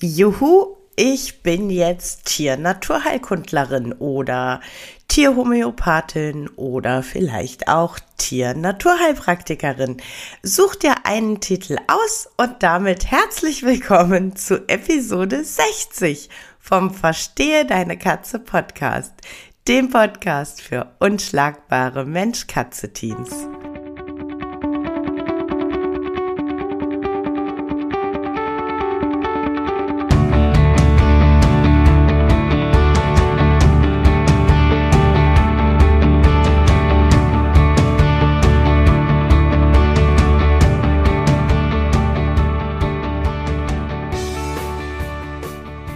Juhu, ich bin jetzt Tier-Naturheilkundlerin oder Tierhomöopathin oder vielleicht auch Tier-Naturheilpraktikerin. Such dir einen Titel aus und damit herzlich willkommen zu Episode 60 vom Verstehe deine Katze Podcast, dem Podcast für unschlagbare Mensch-Katze-Teams.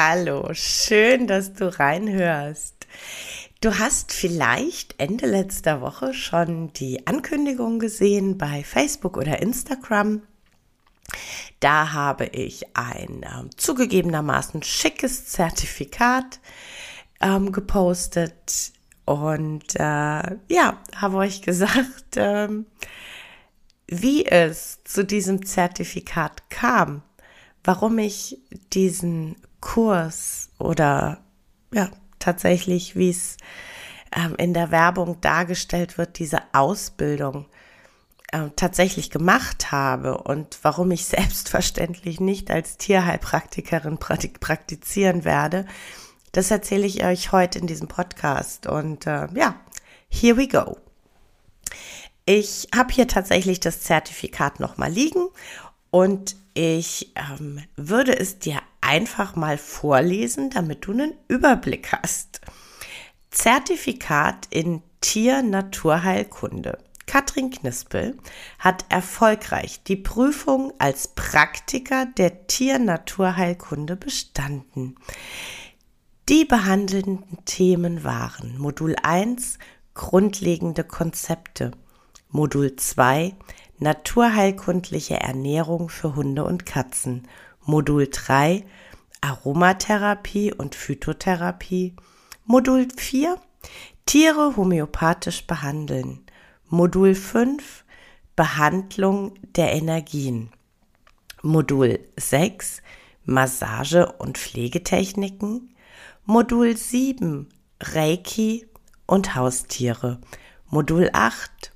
Hallo, schön, dass du reinhörst. Du hast vielleicht Ende letzter Woche schon die Ankündigung gesehen bei Facebook oder Instagram. Da habe ich ein äh, zugegebenermaßen schickes Zertifikat ähm, gepostet und äh, ja, habe euch gesagt, ähm, wie es zu diesem Zertifikat kam, warum ich diesen Kurs oder ja, tatsächlich, wie es ähm, in der Werbung dargestellt wird, diese Ausbildung äh, tatsächlich gemacht habe und warum ich selbstverständlich nicht als Tierheilpraktikerin praktizieren werde, das erzähle ich euch heute in diesem Podcast. Und äh, ja, here we go. Ich habe hier tatsächlich das Zertifikat nochmal liegen und ich ähm, würde es dir einfach mal vorlesen, damit du einen Überblick hast. Zertifikat in Tier-Naturheilkunde. Katrin Knispel hat erfolgreich die Prüfung als Praktiker der Tier-Naturheilkunde bestanden. Die behandelnden Themen waren Modul 1 Grundlegende Konzepte, Modul 2 Naturheilkundliche Ernährung für Hunde und Katzen Modul 3 Aromatherapie und Phytotherapie, Modul 4 Tiere homöopathisch behandeln, Modul 5 Behandlung der Energien, Modul 6 Massage und Pflegetechniken, Modul 7 Reiki und Haustiere, Modul 8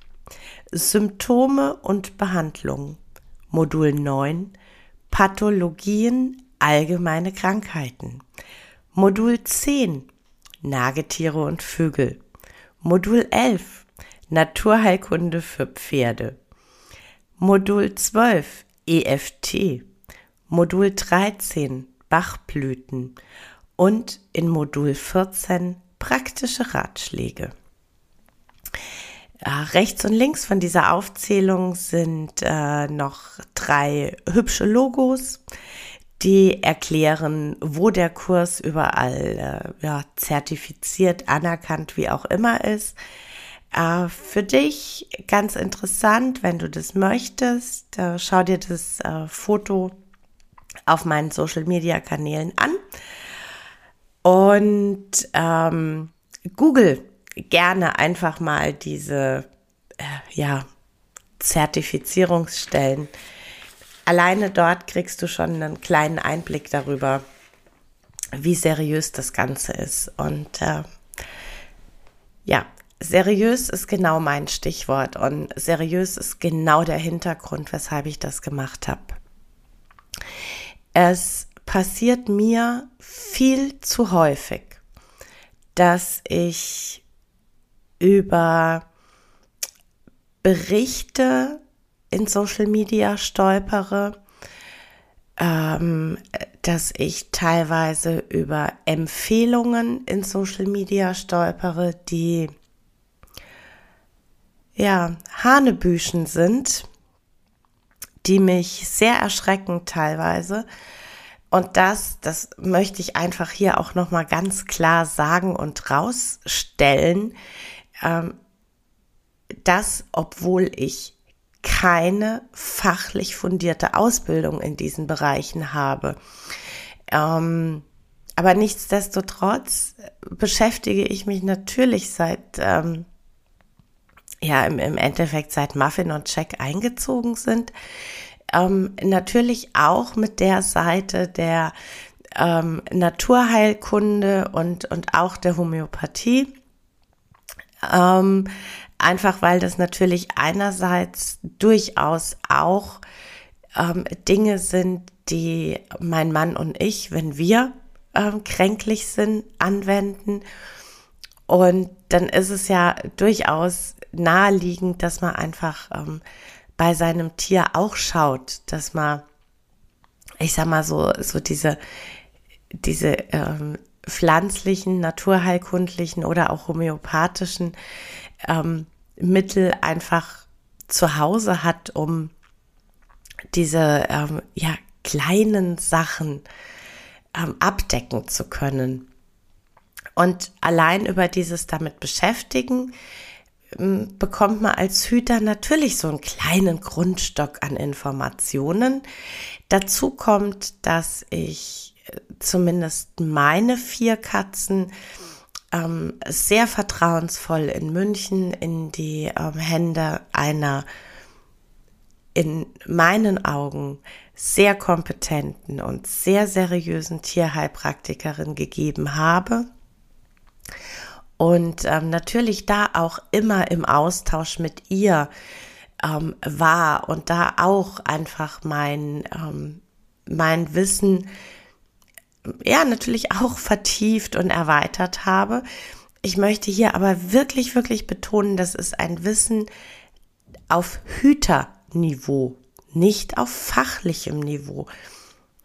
Symptome und Behandlung, Modul 9 Pathologien, allgemeine Krankheiten. Modul 10 Nagetiere und Vögel. Modul 11 Naturheilkunde für Pferde. Modul 12 EFT. Modul 13 Bachblüten. Und in Modul 14 praktische Ratschläge. Äh, rechts und links von dieser Aufzählung sind äh, noch drei hübsche Logos, die erklären, wo der Kurs überall äh, ja, zertifiziert, anerkannt, wie auch immer ist. Äh, für dich ganz interessant, wenn du das möchtest, äh, schau dir das äh, Foto auf meinen Social-Media-Kanälen an und ähm, Google gerne einfach mal diese äh, ja, Zertifizierungsstellen. Alleine dort kriegst du schon einen kleinen Einblick darüber, wie seriös das Ganze ist. Und äh, ja, seriös ist genau mein Stichwort und seriös ist genau der Hintergrund, weshalb ich das gemacht habe. Es passiert mir viel zu häufig, dass ich über Berichte in Social Media stolpere, ähm, dass ich teilweise über Empfehlungen in Social Media stolpere, die ja, Hanebüchen sind, die mich sehr erschrecken teilweise. Und das, das möchte ich einfach hier auch nochmal ganz klar sagen und rausstellen, ähm, dass obwohl ich keine fachlich fundierte Ausbildung in diesen Bereichen habe, ähm, aber nichtsdestotrotz beschäftige ich mich natürlich seit, ähm, ja, im, im Endeffekt seit Muffin und Check eingezogen sind, ähm, natürlich auch mit der Seite der ähm, Naturheilkunde und, und auch der Homöopathie. Ähm, einfach weil das natürlich einerseits durchaus auch ähm, Dinge sind, die mein Mann und ich, wenn wir ähm, kränklich sind, anwenden. Und dann ist es ja durchaus naheliegend, dass man einfach ähm, bei seinem Tier auch schaut, dass man, ich sag mal so, so diese, diese ähm, pflanzlichen, naturheilkundlichen oder auch homöopathischen ähm, Mittel einfach zu Hause hat, um diese ähm, ja, kleinen Sachen ähm, abdecken zu können. Und allein über dieses damit beschäftigen, bekommt man als Hüter natürlich so einen kleinen Grundstock an Informationen. Dazu kommt, dass ich äh, zumindest meine vier Katzen ähm, sehr vertrauensvoll in München in die ähm, Hände einer in meinen Augen sehr kompetenten und sehr seriösen Tierheilpraktikerin gegeben habe. Und ähm, natürlich da auch immer im Austausch mit ihr ähm, war und da auch einfach mein, ähm, mein Wissen ja natürlich auch vertieft und erweitert habe. Ich möchte hier aber wirklich, wirklich betonen, das ist ein Wissen auf Hüterniveau, nicht auf fachlichem Niveau.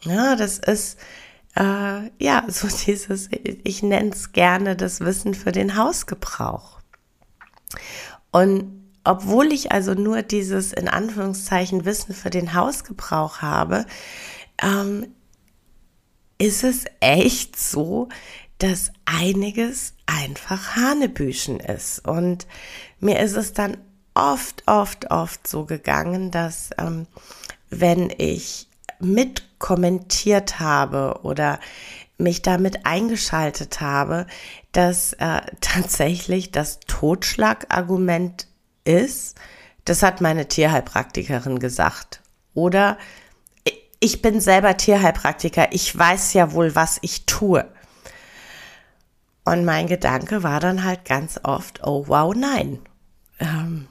Ja, das ist äh, ja so dieses, ich nenne es gerne das Wissen für den Hausgebrauch. Und obwohl ich also nur dieses in Anführungszeichen Wissen für den Hausgebrauch habe, ähm, ist es echt so, dass einiges einfach Hanebüchen ist. Und mir ist es dann oft, oft, oft so gegangen, dass ähm, wenn ich mitkommentiert habe oder mich damit eingeschaltet habe, dass äh, tatsächlich das Totschlagargument ist, das hat meine Tierheilpraktikerin gesagt. Oder ich bin selber Tierheilpraktiker, ich weiß ja wohl, was ich tue. Und mein Gedanke war dann halt ganz oft, oh wow, nein. Ähm,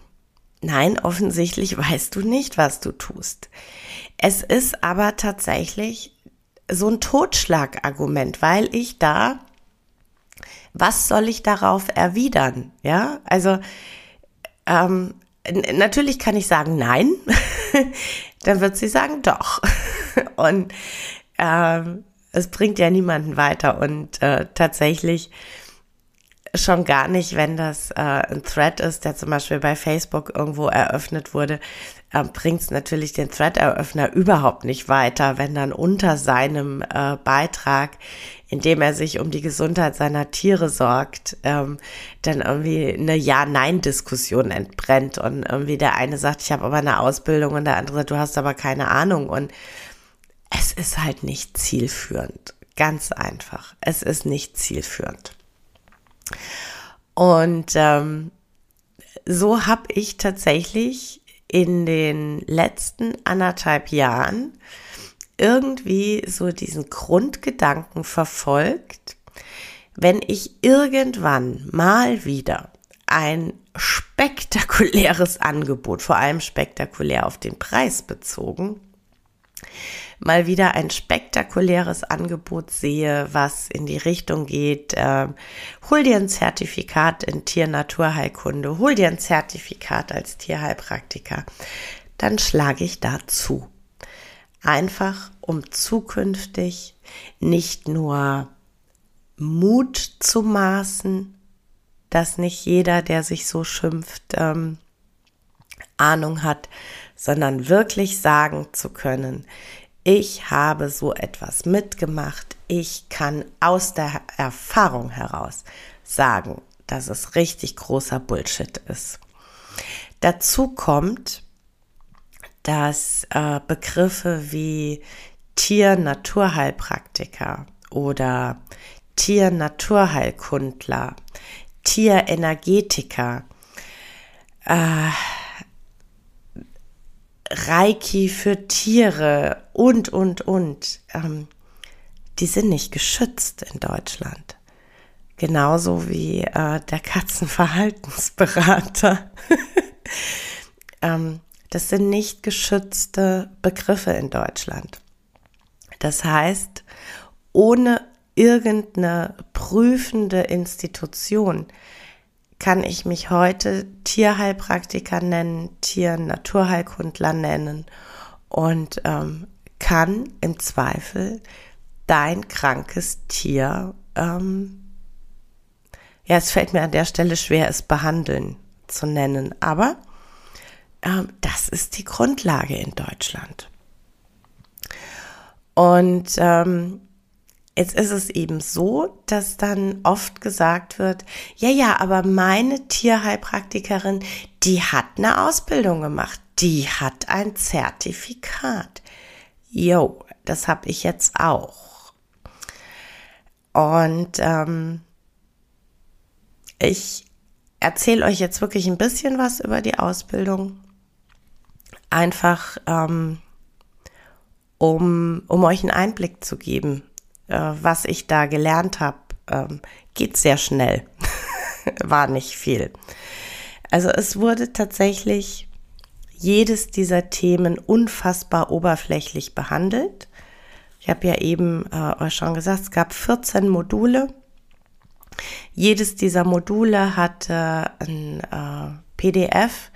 nein, offensichtlich weißt du nicht, was du tust. Es ist aber tatsächlich so ein Totschlagargument, weil ich da, was soll ich darauf erwidern? Ja, also ähm, natürlich kann ich sagen, nein. dann wird sie sagen, doch. und ähm, es bringt ja niemanden weiter. Und äh, tatsächlich schon gar nicht, wenn das äh, ein Thread ist, der zum Beispiel bei Facebook irgendwo eröffnet wurde, äh, bringt es natürlich den Thread-Eröffner überhaupt nicht weiter, wenn dann unter seinem äh, Beitrag, in dem er sich um die Gesundheit seiner Tiere sorgt, ähm, dann irgendwie eine Ja-Nein-Diskussion entbrennt und irgendwie der eine sagt, ich habe aber eine Ausbildung und der andere sagt, du hast aber keine Ahnung und es ist halt nicht zielführend. Ganz einfach. Es ist nicht zielführend. Und ähm, so habe ich tatsächlich in den letzten anderthalb Jahren irgendwie so diesen Grundgedanken verfolgt, wenn ich irgendwann mal wieder ein spektakuläres Angebot, vor allem spektakulär auf den Preis bezogen, mal wieder ein spektakuläres Angebot sehe, was in die Richtung geht, äh, hol dir ein Zertifikat in Tier-Naturheilkunde, hol dir ein Zertifikat als Tierheilpraktiker, dann schlage ich dazu. Einfach um zukünftig nicht nur Mut zu maßen, dass nicht jeder, der sich so schimpft, ähm, Ahnung hat, sondern wirklich sagen zu können, ich habe so etwas mitgemacht, ich kann aus der Erfahrung heraus sagen, dass es richtig großer Bullshit ist. Dazu kommt, dass äh, Begriffe wie Tier-Naturheilpraktiker oder Tier-Naturheilkundler, Tierenergetiker, äh, Reiki für Tiere und, und, und, ähm, die sind nicht geschützt in Deutschland. Genauso wie äh, der Katzenverhaltensberater. ähm, das sind nicht geschützte Begriffe in Deutschland. Das heißt, ohne irgendeine prüfende Institution kann ich mich heute Tierheilpraktiker nennen, Tier-Naturheilkundler nennen und ähm, kann im Zweifel dein krankes Tier, ähm, ja, es fällt mir an der Stelle schwer, es behandeln zu nennen, aber ähm, das ist die Grundlage in Deutschland. Und ähm, Jetzt ist es eben so, dass dann oft gesagt wird, ja, ja, aber meine Tierheilpraktikerin, die hat eine Ausbildung gemacht, die hat ein Zertifikat. Jo, das habe ich jetzt auch. Und ähm, ich erzähle euch jetzt wirklich ein bisschen was über die Ausbildung. Einfach, ähm, um, um euch einen Einblick zu geben äh, was ich da gelernt habe, ähm, geht sehr schnell. War nicht viel. Also es wurde tatsächlich jedes dieser Themen unfassbar oberflächlich behandelt. Ich habe ja eben äh, euch schon gesagt, es gab 14 Module. Jedes dieser Module hatte ein äh, PDF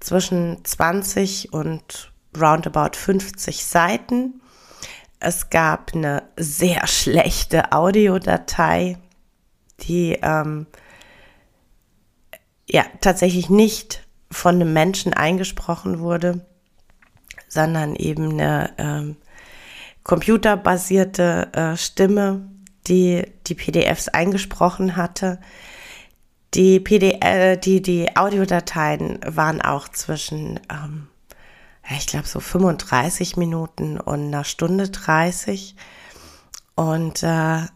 zwischen 20 und roundabout 50 Seiten es gab eine sehr schlechte Audiodatei, die ähm, ja tatsächlich nicht von einem Menschen eingesprochen wurde, sondern eben eine ähm, computerbasierte äh, Stimme, die die PDFs eingesprochen hatte. Die, PDF, äh, die, die Audiodateien waren auch zwischen ähm, ich glaube, so 35 Minuten und einer Stunde 30. Und äh,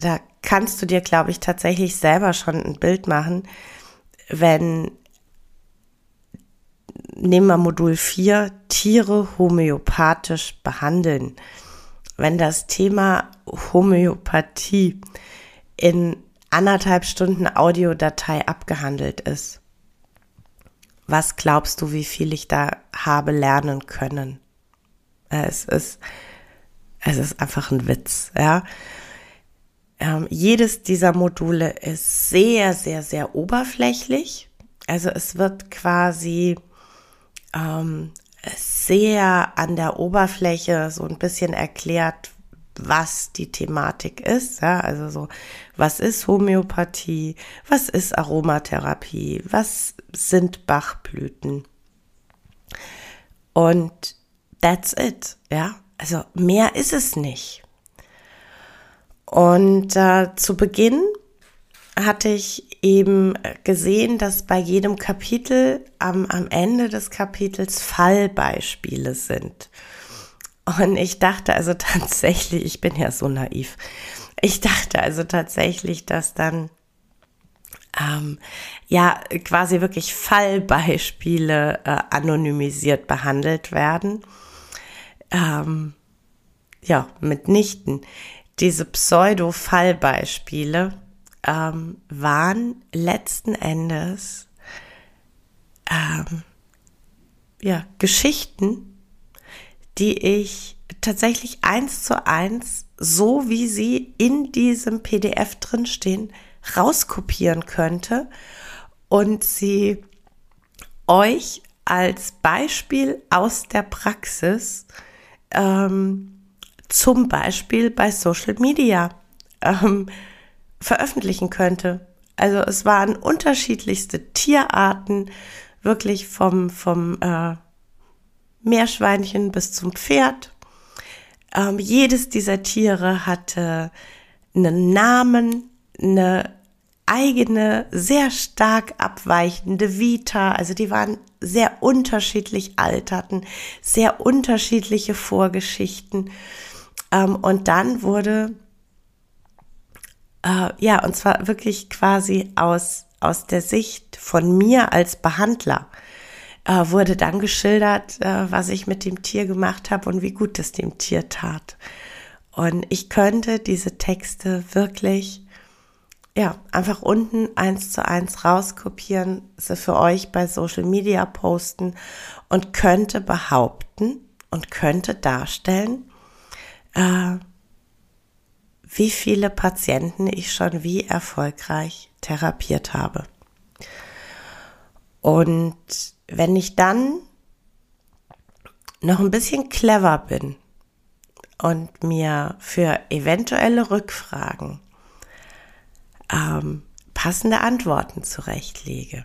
da kannst du dir, glaube ich, tatsächlich selber schon ein Bild machen, wenn, nehmen wir Modul 4, Tiere homöopathisch behandeln. Wenn das Thema Homöopathie in anderthalb Stunden Audiodatei abgehandelt ist, was glaubst du, wie viel ich da habe lernen können? Es ist, es ist einfach ein Witz, ja. Ähm, jedes dieser Module ist sehr, sehr, sehr oberflächlich. Also es wird quasi ähm, sehr an der Oberfläche so ein bisschen erklärt, was die Thematik ist. Ja? Also so, was ist Homöopathie? Was ist Aromatherapie? Was sind Bachblüten? Und that's it. Ja, also mehr ist es nicht. Und äh, zu Beginn hatte ich eben gesehen, dass bei jedem Kapitel am, am Ende des Kapitels Fallbeispiele sind. Und ich dachte also tatsächlich, ich bin ja so naiv, ich dachte also tatsächlich, dass dann ähm, ja quasi wirklich Fallbeispiele äh, anonymisiert behandelt werden. Ähm, ja, mitnichten. Diese Pseudo-Fallbeispiele ähm, waren letzten Endes ähm, ja, Geschichten, die ich tatsächlich eins zu eins, so wie sie in diesem PDF drinstehen, rauskopieren könnte und sie euch als Beispiel aus der Praxis ähm, zum Beispiel bei Social Media ähm, veröffentlichen könnte. Also es waren unterschiedlichste Tierarten, wirklich vom, vom äh, Meerschweinchen bis zum Pferd. Ähm, jedes dieser Tiere hatte einen Namen, eine eigene, sehr stark abweichende Vita. Also die waren sehr unterschiedlich alt, hatten sehr unterschiedliche Vorgeschichten. Ähm, und dann wurde, äh, ja, und zwar wirklich quasi aus, aus der Sicht von mir als Behandler, äh, wurde dann geschildert, äh, was ich mit dem Tier gemacht habe und wie gut es dem Tier tat. Und ich könnte diese Texte wirklich ja, einfach unten eins zu eins rauskopieren, sie für euch bei Social Media posten und könnte behaupten und könnte darstellen, äh, wie viele Patienten ich schon wie erfolgreich therapiert habe. Und wenn ich dann noch ein bisschen clever bin und mir für eventuelle Rückfragen ähm, passende Antworten zurechtlege,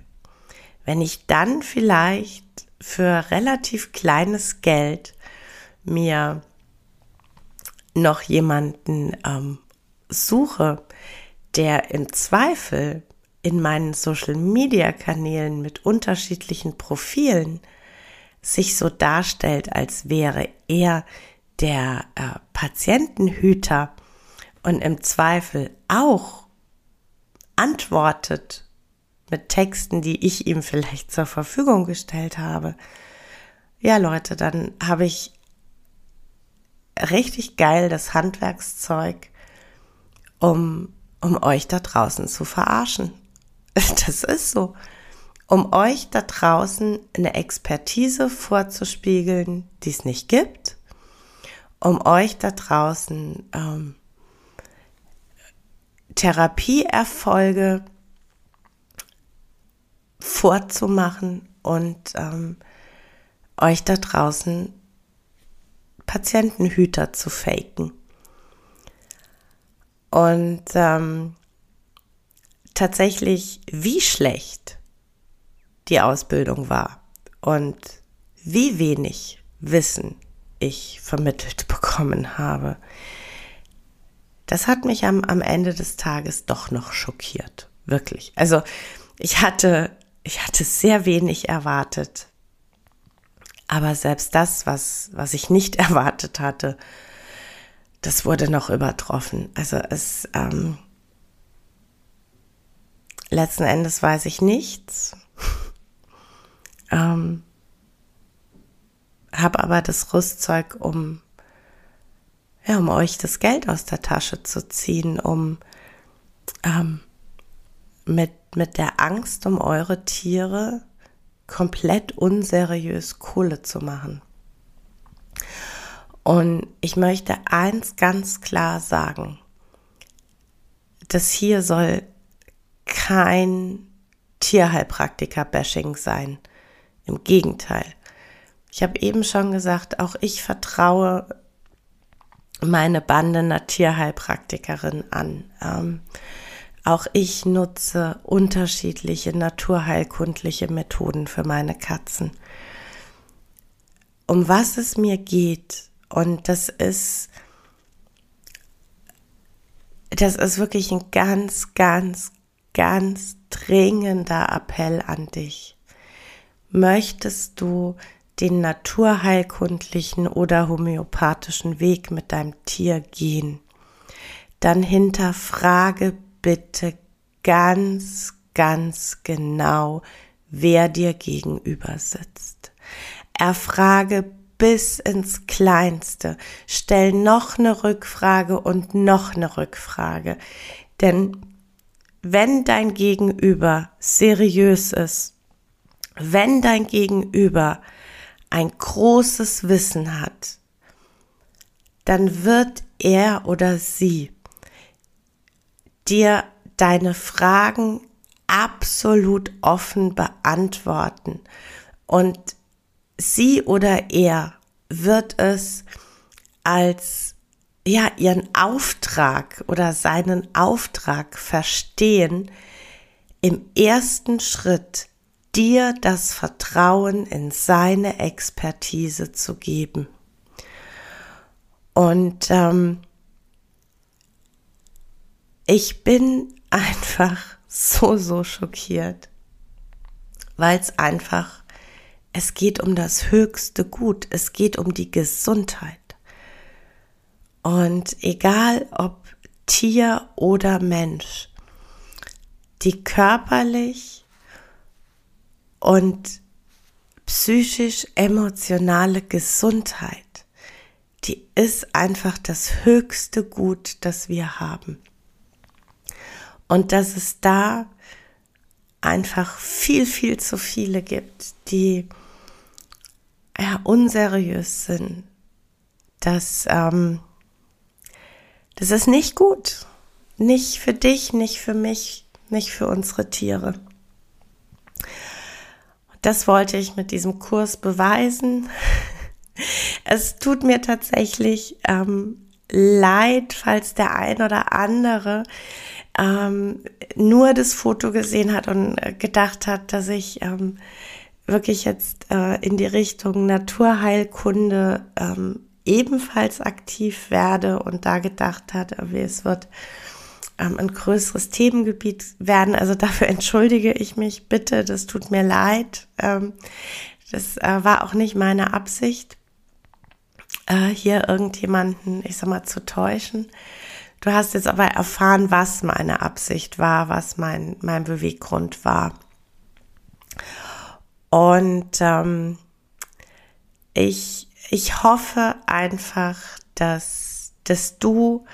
wenn ich dann vielleicht für relativ kleines Geld mir noch jemanden ähm, suche, der im Zweifel in meinen Social-Media-Kanälen mit unterschiedlichen Profilen sich so darstellt, als wäre er der äh, Patientenhüter und im Zweifel auch antwortet mit Texten, die ich ihm vielleicht zur Verfügung gestellt habe. Ja, Leute, dann habe ich richtig geil das Handwerkszeug, um, um euch da draußen zu verarschen. Das ist so. Um euch da draußen eine Expertise vorzuspiegeln, die es nicht gibt. Um euch da draußen ähm, Therapieerfolge vorzumachen und ähm, euch da draußen Patientenhüter zu faken. Und ähm, tatsächlich, wie schlecht die Ausbildung war und wie wenig Wissen ich vermittelt bekommen habe, das hat mich am, am Ende des Tages doch noch schockiert. Wirklich. Also ich hatte, ich hatte sehr wenig erwartet. Aber selbst das, was, was ich nicht erwartet hatte, das wurde noch übertroffen. Also es, ähm, letzten Endes weiß ich nichts. ähm, habe aber das Rüstzeug, um, ja, um euch das Geld aus der Tasche zu ziehen, um ähm, mit, mit der Angst um eure Tiere komplett unseriös Kohle zu machen. Und ich möchte eins ganz klar sagen. Das hier soll kein Tierheilpraktiker-Bashing sein. Im Gegenteil. Ich habe eben schon gesagt, auch ich vertraue meine Bande einer Tierheilpraktikerin an. Ähm, auch ich nutze unterschiedliche naturheilkundliche Methoden für meine Katzen. Um was es mir geht, und das ist, das ist wirklich ein ganz, ganz, ganz dringender Appell an dich. Möchtest du den naturheilkundlichen oder homöopathischen Weg mit deinem Tier gehen, dann hinterfrage bitte ganz, ganz genau, wer dir gegenüber sitzt. Erfrage bis ins Kleinste. Stell noch eine Rückfrage und noch eine Rückfrage. Denn wenn dein Gegenüber seriös ist, wenn dein Gegenüber ein großes Wissen hat, dann wird er oder sie dir deine Fragen absolut offen beantworten. Und sie oder er wird es als ja ihren Auftrag oder seinen Auftrag verstehen, im ersten Schritt dir das Vertrauen in seine Expertise zu geben. Und ähm, ich bin einfach so, so schockiert, weil es einfach, es geht um das höchste Gut, es geht um die Gesundheit. Und egal ob Tier oder Mensch, die körperlich und psychisch-emotionale Gesundheit, die ist einfach das höchste Gut, das wir haben. Und dass es da einfach viel, viel zu viele gibt, die ja, unseriös sind. Das, ähm, das ist nicht gut. Nicht für dich, nicht für mich, nicht für unsere Tiere. Das wollte ich mit diesem Kurs beweisen. Es tut mir tatsächlich ähm, leid, falls der ein oder andere ähm, nur das Foto gesehen hat und äh, gedacht hat, dass ich ähm, wirklich jetzt äh, in die Richtung Naturheilkunde ähm, ebenfalls aktiv werde und da gedacht hat, wie es wird ähm, ein größeres Themengebiet werden. Also dafür entschuldige ich mich bitte, das tut mir leid. Ähm, das äh, war auch nicht meine Absicht, äh, hier irgendjemanden, ich sag mal, zu täuschen. Du hast jetzt aber erfahren, was meine Absicht war, was mein, mein Beweggrund war. Und ähm, ich, ich hoffe einfach, dass, dass du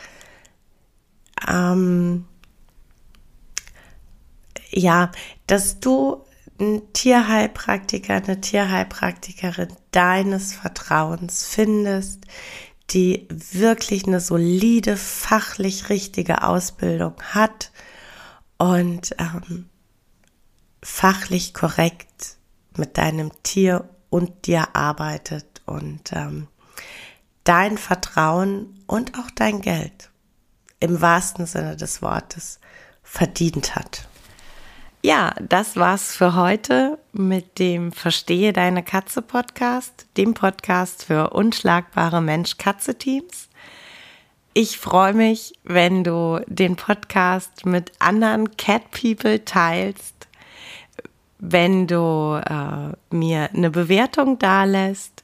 ähm, ja, dass du ein Tierheilpraktiker, eine Tierheilpraktikerin deines Vertrauens findest, die wirklich eine solide, fachlich richtige Ausbildung hat und ähm, fachlich korrekt mit deinem Tier und dir arbeitet und ähm, dein Vertrauen und auch dein Geld im wahrsten Sinne des Wortes verdient hat. Ja, das war's für heute mit dem Verstehe deine Katze Podcast, dem Podcast für unschlagbare Mensch-Katze-Teams. Ich freue mich, wenn du den Podcast mit anderen Cat People teilst, wenn du äh, mir eine Bewertung dalässt